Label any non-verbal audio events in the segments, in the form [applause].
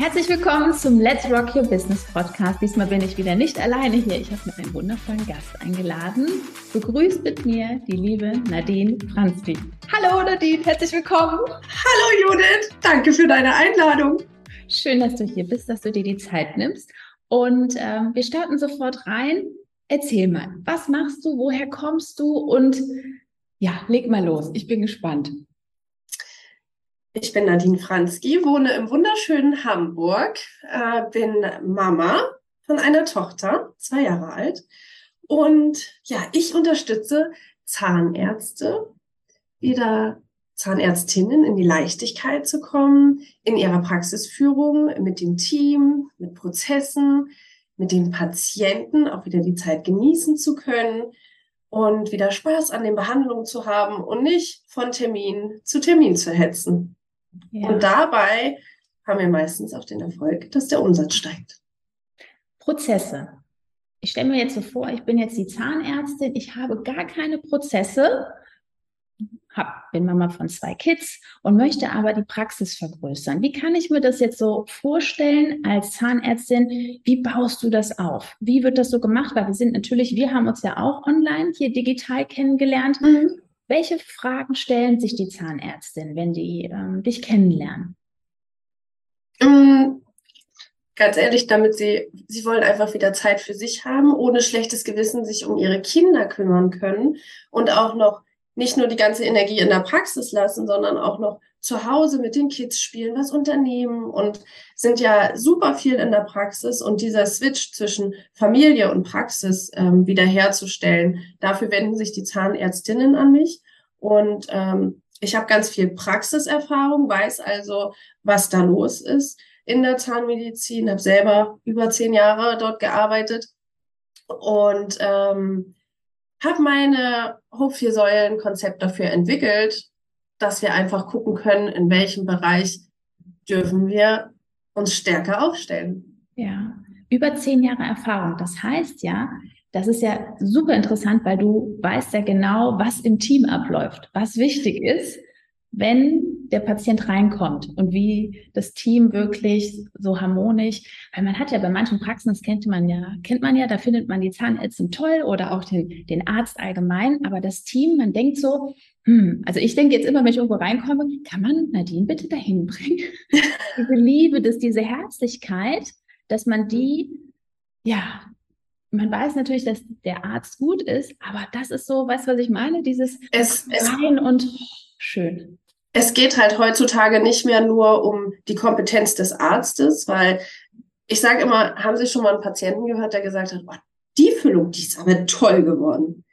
Herzlich willkommen zum Let's Rock Your Business Podcast. Diesmal bin ich wieder nicht alleine hier. Ich habe mir einen wundervollen Gast eingeladen. Begrüßt mit mir die liebe Nadine Franzli. Hallo Nadine, herzlich willkommen. Hallo Judith, danke für deine Einladung. Schön, dass du hier bist, dass du dir die Zeit nimmst. Und ähm, wir starten sofort rein. Erzähl mal, was machst du, woher kommst du und ja, leg mal los. Ich bin gespannt. Ich bin Nadine Franzki, wohne im wunderschönen Hamburg, äh, bin Mama von einer Tochter, zwei Jahre alt. Und ja, ich unterstütze Zahnärzte, wieder Zahnärztinnen in die Leichtigkeit zu kommen, in ihrer Praxisführung mit dem Team, mit Prozessen, mit den Patienten auch wieder die Zeit genießen zu können und wieder Spaß an den Behandlungen zu haben und nicht von Termin zu Termin zu hetzen. Ja. Und dabei haben wir meistens auch den Erfolg, dass der Umsatz steigt. Prozesse. Ich stelle mir jetzt so vor, ich bin jetzt die Zahnärztin, ich habe gar keine Prozesse, hab, bin Mama von zwei Kids und möchte aber die Praxis vergrößern. Wie kann ich mir das jetzt so vorstellen als Zahnärztin? Wie baust du das auf? Wie wird das so gemacht? Weil wir sind natürlich, wir haben uns ja auch online hier digital kennengelernt. Mhm. Welche Fragen stellen sich die Zahnärztin, wenn die ähm, dich kennenlernen? Mm, ganz ehrlich, damit sie, sie wollen einfach wieder Zeit für sich haben, ohne schlechtes Gewissen sich um ihre Kinder kümmern können und auch noch nicht nur die ganze Energie in der Praxis lassen, sondern auch noch zu Hause mit den Kids spielen, was unternehmen und sind ja super viel in der Praxis und dieser Switch zwischen Familie und Praxis ähm, wiederherzustellen. Dafür wenden sich die Zahnärztinnen an mich und ähm, ich habe ganz viel Praxiserfahrung, weiß also, was da los ist in der Zahnmedizin, habe selber über zehn Jahre dort gearbeitet und ähm, habe meine Hoch vier Säulen Konzept dafür entwickelt, dass wir einfach gucken können, in welchem Bereich dürfen wir uns stärker aufstellen. Ja, über zehn Jahre Erfahrung. Das heißt ja, das ist ja super interessant, weil du weißt ja genau, was im Team abläuft, was wichtig ist, wenn der Patient reinkommt und wie das Team wirklich so harmonisch, weil man hat ja bei manchen Praxen, das kennt man ja, kennt man ja, da findet man die Zahnärztin toll oder auch den, den Arzt allgemein, aber das Team, man denkt so, hm, also ich denke jetzt immer, wenn ich irgendwo reinkomme, kann man Nadine bitte dahin bringen? [laughs] diese Liebe, dass diese Herzlichkeit, dass man die, ja, man weiß natürlich, dass der Arzt gut ist, aber das ist so, weißt du, was ich meine? Dieses es, rein und schön. Es geht halt heutzutage nicht mehr nur um die Kompetenz des Arztes, weil ich sage immer, haben Sie schon mal einen Patienten gehört, der gesagt hat, oh, die Füllung, die ist aber toll geworden.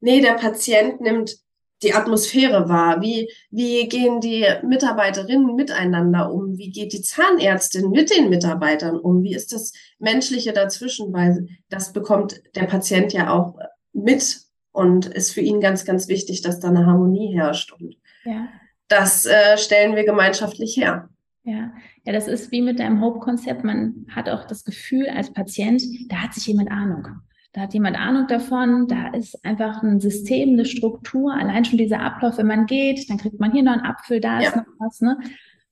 Nee, der Patient nimmt die Atmosphäre wahr? Wie, wie gehen die Mitarbeiterinnen miteinander um? Wie geht die Zahnärztin mit den Mitarbeitern um? Wie ist das Menschliche dazwischen? Weil das bekommt der Patient ja auch mit und ist für ihn ganz, ganz wichtig, dass da eine Harmonie herrscht. Und ja. das äh, stellen wir gemeinschaftlich her. Ja, ja, das ist wie mit deinem Hope-Konzept. Man hat auch das Gefühl als Patient, da hat sich jemand Ahnung. Da hat jemand Ahnung davon, da ist einfach ein System, eine Struktur, allein schon dieser Ablauf, wenn man geht, dann kriegt man hier noch einen Apfel, da ja. ist noch was, ne?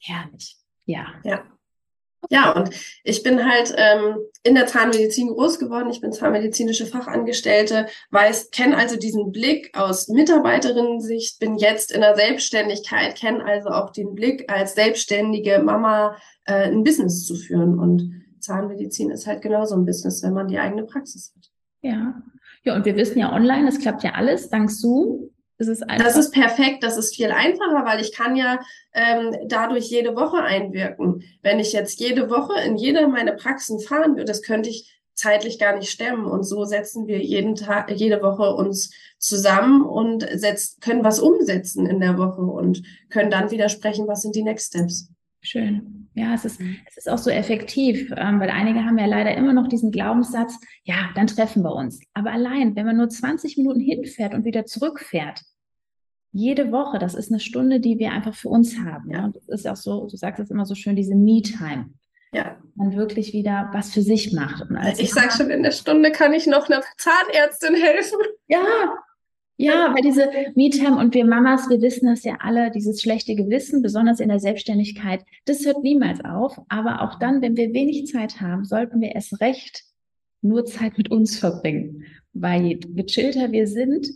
Herrlich. Ja. Ja. Ja, und ich bin halt ähm, in der Zahnmedizin groß geworden. Ich bin zahnmedizinische Fachangestellte, weiß, kenne also diesen Blick aus Mitarbeiterinnen-Sicht, bin jetzt in der Selbstständigkeit, kenne also auch den Blick als selbstständige Mama äh, ein Business zu führen. Und Zahnmedizin ist halt genauso ein Business, wenn man die eigene Praxis hat. Ja. Ja, und wir wissen ja online, das klappt ja alles dank Zoom. Das ist, das ist perfekt, das ist viel einfacher, weil ich kann ja ähm, dadurch jede Woche einwirken. Wenn ich jetzt jede Woche in jede meiner Praxen fahren würde, das könnte ich zeitlich gar nicht stemmen. Und so setzen wir jeden Tag, jede Woche uns zusammen und setzt, können was umsetzen in der Woche und können dann wieder sprechen, was sind die Next Steps. Schön. Ja, es ist, mhm. es ist auch so effektiv, ähm, weil einige haben ja leider immer noch diesen Glaubenssatz, ja, dann treffen wir uns. Aber allein, wenn man nur 20 Minuten hinfährt und wieder zurückfährt, jede Woche, das ist eine Stunde, die wir einfach für uns haben. Ja. Und das ist auch so, du sagst es immer so schön, diese Me-Time. Ja. Man wirklich wieder was für sich macht. ich sage schon, in der Stunde kann ich noch einer Zahnärztin helfen. Ja, ja, weil diese Me-Time und wir Mamas, wir wissen das ja alle, dieses schlechte Gewissen, besonders in der Selbstständigkeit, das hört niemals auf. Aber auch dann, wenn wir wenig Zeit haben, sollten wir erst recht nur Zeit mit uns verbringen. Weil je gechillter wir sind,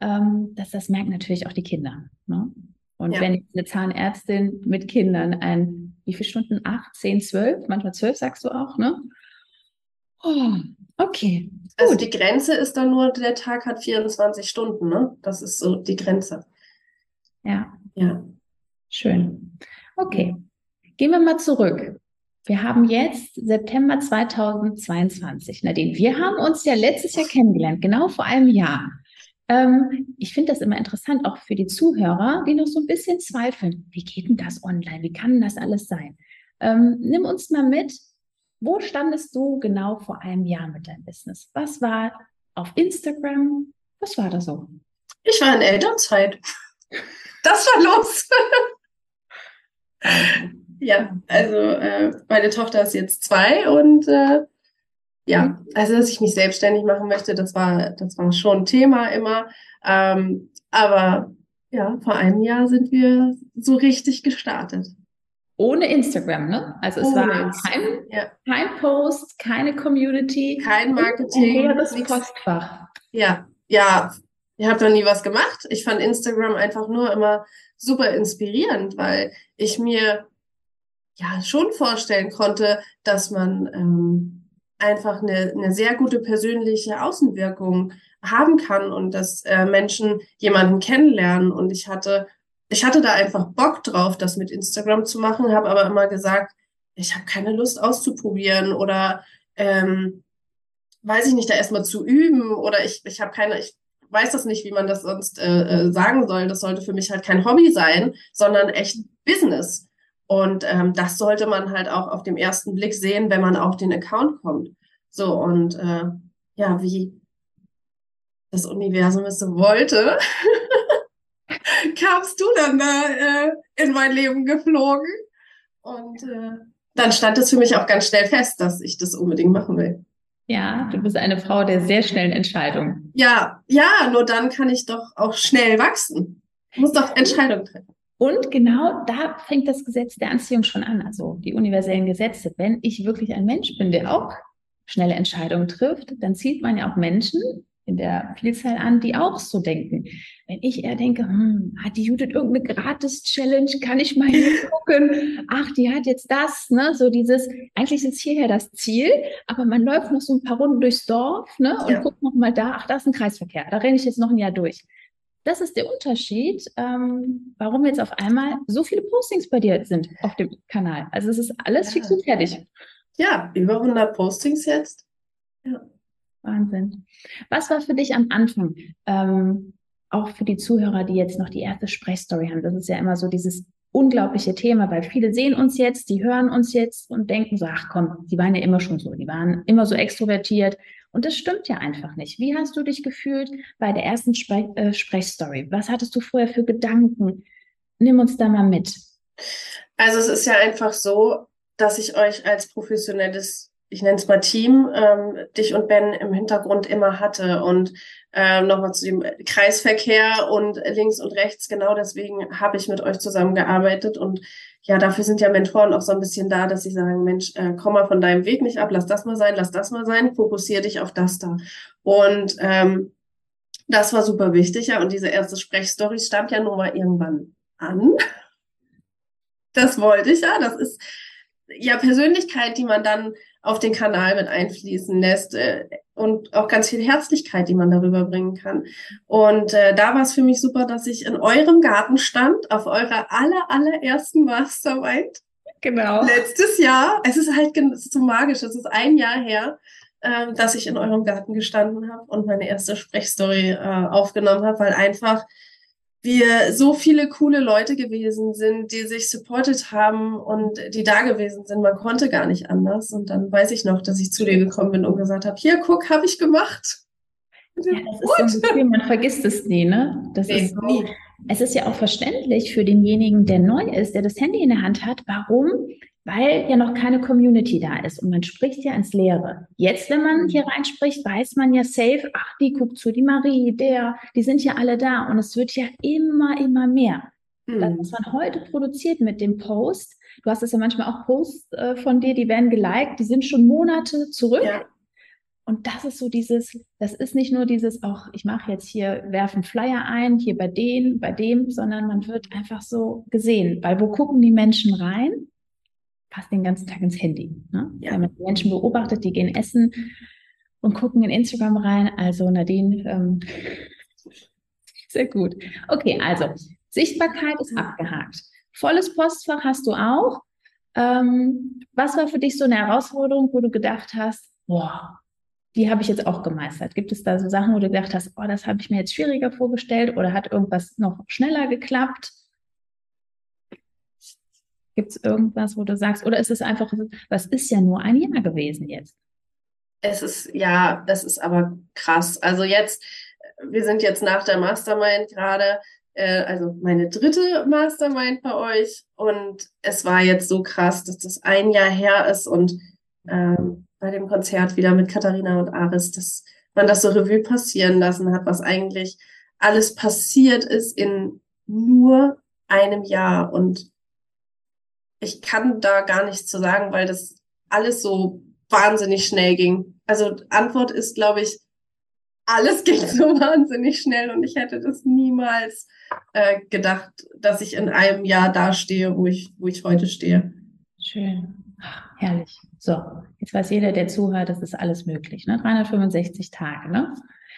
ähm, dass das merken natürlich auch die Kinder. Ne? Und ja. wenn eine Zahnärztin mit Kindern ein, wie viele Stunden? Acht, zehn, zwölf, manchmal zwölf sagst du auch, ne? Oh, okay. Also die Grenze ist dann nur, der Tag hat 24 Stunden, ne? Das ist so die Grenze. Ja. Ja. Schön. Okay. Gehen wir mal zurück. Wir haben jetzt September 2022. Nadine, wir haben uns ja letztes Jahr kennengelernt, genau vor einem Jahr. Ähm, ich finde das immer interessant, auch für die Zuhörer, die noch so ein bisschen zweifeln. Wie geht denn das online? Wie kann das alles sein? Ähm, nimm uns mal mit, wo standest du genau vor einem Jahr mit deinem Business? Was war auf Instagram? Was war da so? Ich war in Elternzeit. Das war los. [laughs] ja, also äh, meine Tochter ist jetzt zwei und äh, ja, also dass ich mich selbstständig machen möchte, das war, das war schon ein Thema immer. Ähm, aber ja, vor einem Jahr sind wir so richtig gestartet. Ohne Instagram, ne? Also es Ohne war kein, ja. kein Post, keine Community, kein Marketing, das Postfach. Ja, ja. Ich habe noch nie was gemacht. Ich fand Instagram einfach nur immer super inspirierend, weil ich mir ja schon vorstellen konnte, dass man ähm, einfach eine, eine sehr gute persönliche Außenwirkung haben kann und dass äh, Menschen jemanden kennenlernen. Und ich hatte ich hatte da einfach Bock drauf, das mit Instagram zu machen, habe aber immer gesagt, ich habe keine Lust auszuprobieren oder ähm, weiß ich nicht, da erstmal zu üben oder ich, ich habe keine, ich weiß das nicht, wie man das sonst äh, äh, sagen soll. Das sollte für mich halt kein Hobby sein, sondern echt Business. Und ähm, das sollte man halt auch auf dem ersten Blick sehen, wenn man auf den Account kommt. So, und äh, ja, wie das Universum es so wollte, [laughs] kamst du dann da äh, in mein Leben geflogen. Und äh, dann stand es für mich auch ganz schnell fest, dass ich das unbedingt machen will. Ja, du bist eine Frau der sehr schnellen Entscheidungen. Ja, ja, nur dann kann ich doch auch schnell wachsen. Ich muss doch Entscheidungen treffen. Und genau da fängt das Gesetz der Anziehung schon an, also die universellen Gesetze. Wenn ich wirklich ein Mensch bin, der auch schnelle Entscheidungen trifft, dann zieht man ja auch Menschen in der Vielzahl an, die auch so denken. Wenn ich eher denke, hm, hat die Judith irgendeine Gratis-Challenge, kann ich mal hier [laughs] gucken, ach, die hat jetzt das, ne, so dieses, eigentlich ist hierher das Ziel, aber man läuft noch so ein paar Runden durchs Dorf, ne, und ja. guckt noch mal da, ach, da ist ein Kreisverkehr, da renne ich jetzt noch ein Jahr durch. Das ist der Unterschied, ähm, warum jetzt auf einmal so viele Postings bei dir sind auf dem Kanal. Also es ist alles ja. fix und fertig. Ja, über 100 Postings jetzt. Ja. Wahnsinn. Was war für dich am Anfang, ähm, auch für die Zuhörer, die jetzt noch die erste Sprechstory haben? Das ist ja immer so dieses unglaubliche Thema, weil viele sehen uns jetzt, die hören uns jetzt und denken so, ach komm, die waren ja immer schon so, die waren immer so extrovertiert. Und das stimmt ja einfach nicht. Wie hast du dich gefühlt bei der ersten Spre äh, Sprechstory? Was hattest du vorher für Gedanken? Nimm uns da mal mit. Also es ist ja einfach so, dass ich euch als professionelles ich nenne es mal Team, ähm, dich und Ben im Hintergrund immer hatte. Und ähm, nochmal zu dem Kreisverkehr und links und rechts, genau deswegen habe ich mit euch zusammengearbeitet. Und ja, dafür sind ja Mentoren auch so ein bisschen da, dass sie sagen, Mensch, äh, komm mal von deinem Weg nicht ab, lass das mal sein, lass das mal sein, fokussiere dich auf das da. Und ähm, das war super wichtig, ja. Und diese erste Sprechstory stand ja nun mal irgendwann an. Das wollte ich ja. Das ist ja Persönlichkeit, die man dann auf den Kanal mit einfließen lässt äh, und auch ganz viel Herzlichkeit, die man darüber bringen kann. Und äh, da war es für mich super, dass ich in eurem Garten stand, auf eurer aller, allerersten Mastermind. Genau. Letztes Jahr. Es ist halt es ist so magisch. Es ist ein Jahr her, äh, dass ich in eurem Garten gestanden habe und meine erste Sprechstory äh, aufgenommen habe, weil einfach wir so viele coole Leute gewesen sind, die sich supported haben und die da gewesen sind. Man konnte gar nicht anders. Und dann weiß ich noch, dass ich zu dir gekommen bin und gesagt habe, hier, guck, habe ich gemacht. Ja, das ist so Gefühl, man vergisst es nie, ne? Das nee, ist nie. Es ist ja auch verständlich für denjenigen, der neu ist, der das Handy in der Hand hat. Warum? Weil ja noch keine Community da ist und man spricht ja ins Leere. Jetzt, wenn man hier reinspricht, weiß man ja safe, ach, die guckt zu, die Marie, der, die sind ja alle da und es wird ja immer, immer mehr. Mhm. Das, was man heute produziert mit dem Post, du hast es ja manchmal auch Posts äh, von dir, die werden geliked, die sind schon Monate zurück. Ja. Und das ist so dieses, das ist nicht nur dieses, auch ich mache jetzt hier, werfen Flyer ein, hier bei denen, bei dem, sondern man wird einfach so gesehen. Weil wo gucken die Menschen rein? Fast den ganzen Tag ins Handy. Ne? Ja. Wenn man die Menschen beobachtet, die gehen essen und gucken in Instagram rein. Also Nadine, ähm, [laughs] sehr gut. Okay, also Sichtbarkeit ist abgehakt. Volles Postfach hast du auch. Ähm, was war für dich so eine Herausforderung, wo du gedacht hast, boah, die habe ich jetzt auch gemeistert. Gibt es da so Sachen, wo du gedacht hast, oh, das habe ich mir jetzt schwieriger vorgestellt oder hat irgendwas noch schneller geklappt? Gibt es irgendwas, wo du sagst, oder ist es einfach, was ist ja nur ein Jahr gewesen jetzt? Es ist, ja, das ist aber krass. Also jetzt, wir sind jetzt nach der Mastermind gerade, äh, also meine dritte Mastermind bei euch und es war jetzt so krass, dass das ein Jahr her ist und ähm, bei dem Konzert wieder mit Katharina und Aris, dass man das so Revue passieren lassen hat, was eigentlich alles passiert ist in nur einem Jahr. Und ich kann da gar nichts zu sagen, weil das alles so wahnsinnig schnell ging. Also Antwort ist, glaube ich, alles ging [laughs] so wahnsinnig schnell und ich hätte das niemals äh, gedacht, dass ich in einem Jahr dastehe, wo ich, wo ich heute stehe. Schön. Herrlich. So, jetzt weiß jeder, der zuhört, das ist alles möglich. Ne? 365 Tage. Ne?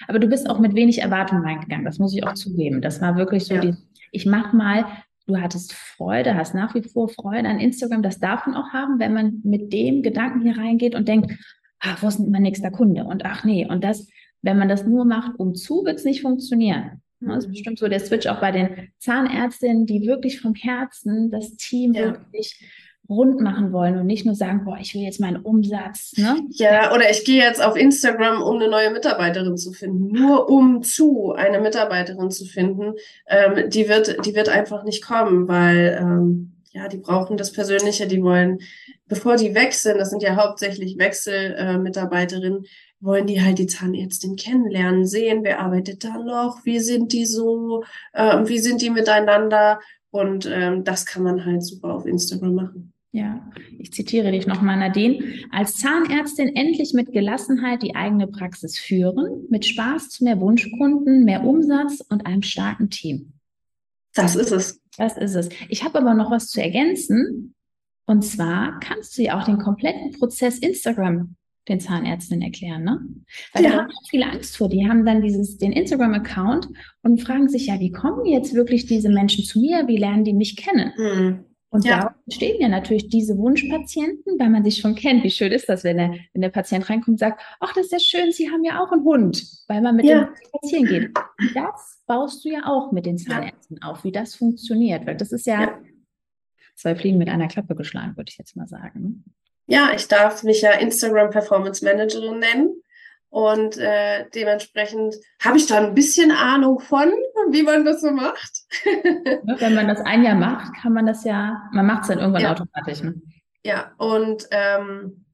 Aber du bist auch mit wenig Erwartung reingegangen. Das muss ich auch zugeben. Das war wirklich so, ja. die, ich mach mal, du hattest Freude, hast nach wie vor Freude an Instagram. Das darf man auch haben, wenn man mit dem Gedanken hier reingeht und denkt, ach, wo ist denn mein nächster Kunde? Und ach nee, und das, wenn man das nur macht, um zu, wird es nicht funktionieren. Das ist mhm. bestimmt so der Switch auch bei den Zahnärztinnen, die wirklich vom Herzen das Team ja. wirklich rund machen wollen und nicht nur sagen, boah, ich will jetzt meinen Umsatz. Ne? Ja, oder ich gehe jetzt auf Instagram, um eine neue Mitarbeiterin zu finden. Nur um zu eine Mitarbeiterin zu finden, ähm, die wird, die wird einfach nicht kommen, weil ähm, ja, die brauchen das Persönliche, die wollen, bevor die wechseln, das sind ja hauptsächlich Wechselmitarbeiterinnen, äh, wollen die halt die Zahnärztin kennenlernen, sehen, wer arbeitet da noch, wie sind die so, äh, wie sind die miteinander. Und ähm, das kann man halt super auf Instagram machen. Ja, ich zitiere dich nochmal, Nadine. Als Zahnärztin endlich mit Gelassenheit die eigene Praxis führen, mit Spaß zu mehr Wunschkunden, mehr Umsatz und einem starken Team. Das ist es. Das ist es. Ich habe aber noch was zu ergänzen. Und zwar kannst du ja auch den kompletten Prozess Instagram den Zahnärztinnen erklären, ne? Weil ja. da haben auch viele Angst vor. Die haben dann dieses, den Instagram-Account und fragen sich ja, wie kommen jetzt wirklich diese Menschen zu mir? Wie lernen die mich kennen? Mhm. Und ja. da entstehen ja natürlich diese Wunschpatienten, weil man sich schon kennt. Wie schön ist das, wenn der, wenn der Patient reinkommt und sagt, ach, das ist ja schön, Sie haben ja auch einen Hund, weil man mit ja. dem spazieren geht. Und das baust du ja auch mit den Zahnärzten ja. auf, wie das funktioniert. Weil das ist ja, ja, zwei Fliegen mit einer Klappe geschlagen, würde ich jetzt mal sagen. Ja, ich darf mich ja Instagram Performance Managerin nennen. Und äh, dementsprechend habe ich da ein bisschen Ahnung von, wie man das so macht. Wenn man das ein Jahr macht, kann man das ja, man macht es dann irgendwann ja. automatisch. Ne? Ja, und ähm,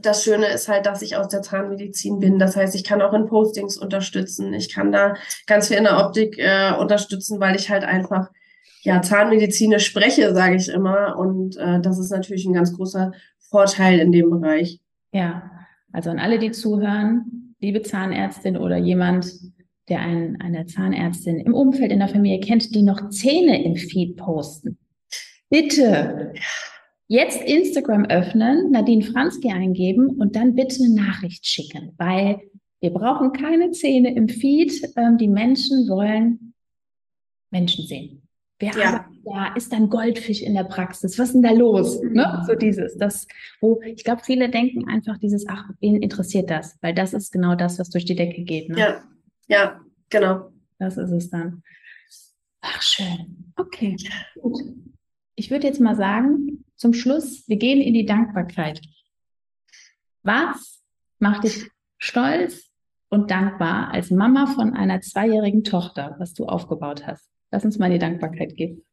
das Schöne ist halt, dass ich aus der Zahnmedizin bin. Das heißt, ich kann auch in Postings unterstützen. Ich kann da ganz viel in der Optik äh, unterstützen, weil ich halt einfach ja zahnmedizinisch spreche, sage ich immer. Und äh, das ist natürlich ein ganz großer Vorteil in dem Bereich. Ja, also an alle, die zuhören, liebe Zahnärztin oder jemand, der ein, eine Zahnärztin im Umfeld in der Familie kennt, die noch Zähne im Feed posten. Bitte jetzt Instagram öffnen, Nadine Franzke eingeben und dann bitte eine Nachricht schicken, weil wir brauchen keine Zähne im Feed. Ähm, die Menschen wollen Menschen sehen. Wer ja. da ist dann Goldfisch in der Praxis? Was ist denn da los? Ne? So dieses, das, wo ich glaube, viele denken einfach dieses, ach, wen interessiert das? Weil das ist genau das, was durch die Decke geht. Ne? Ja, ja, genau. Das ist es dann. Ach, schön. Okay, gut. Ich würde jetzt mal sagen, zum Schluss, wir gehen in die Dankbarkeit. Was macht dich stolz und dankbar als Mama von einer zweijährigen Tochter, was du aufgebaut hast? Lass uns mal in die Dankbarkeit gehen.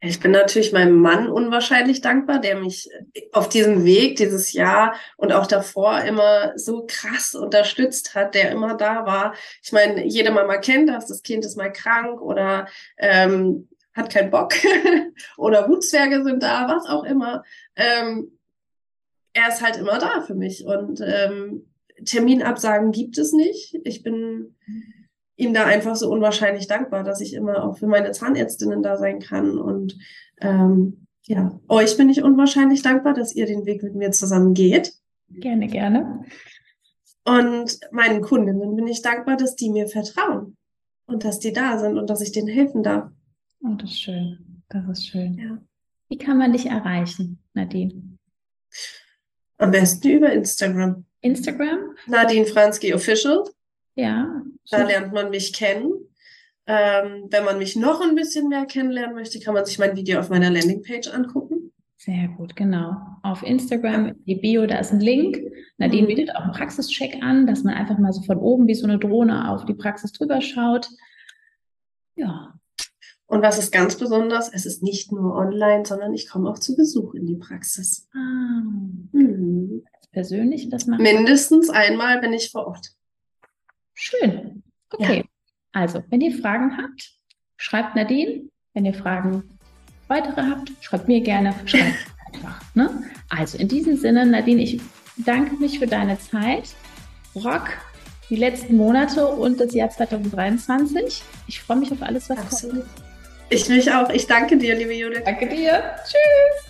Ich bin natürlich meinem Mann unwahrscheinlich dankbar, der mich auf diesem Weg dieses Jahr und auch davor immer so krass unterstützt hat, der immer da war. Ich meine, jede Mama kennt das, das Kind ist mal krank oder ähm, hat keinen Bock [laughs] oder Wutzwerge sind da, was auch immer. Ähm, er ist halt immer da für mich und ähm, Terminabsagen gibt es nicht. Ich bin ihm da einfach so unwahrscheinlich dankbar, dass ich immer auch für meine Zahnärztinnen da sein kann und ähm, ja, euch bin ich unwahrscheinlich dankbar, dass ihr den Weg mit mir zusammen geht. Gerne, gerne. Und meinen Kundinnen bin ich dankbar, dass die mir vertrauen und dass die da sind und dass ich denen helfen darf. Oh, das ist schön. Das ist schön. Ja. Wie kann man dich erreichen, Nadine? Am besten über Instagram. Instagram? Nadine Franski Official. Ja. Da lernt man mich kennen. Ähm, wenn man mich noch ein bisschen mehr kennenlernen möchte, kann man sich mein Video auf meiner Landingpage angucken. Sehr gut, genau. Auf Instagram, die Bio, da ist ein Link. Nadine mhm. bietet auch einen Praxischeck an, dass man einfach mal so von oben wie so eine Drohne auf die Praxis drüber schaut. Ja, und was ist ganz besonders? Es ist nicht nur online, sondern ich komme auch zu Besuch in die Praxis. Ah, mhm. Persönlich das machen? Mindestens einmal bin ich vor Ort. Schön. Okay. Ja. Also, wenn ihr Fragen habt, schreibt Nadine. Wenn ihr Fragen weitere habt, schreibt mir gerne. Schreibt [laughs] einfach. Ne? Also, in diesem Sinne, Nadine, ich danke mich für deine Zeit. Rock die letzten Monate und das Jahr 2023. Ich freue mich auf alles, was Absolut. kommt. Ich mich auch. Ich danke dir, liebe Judith. Danke dir. Tschüss.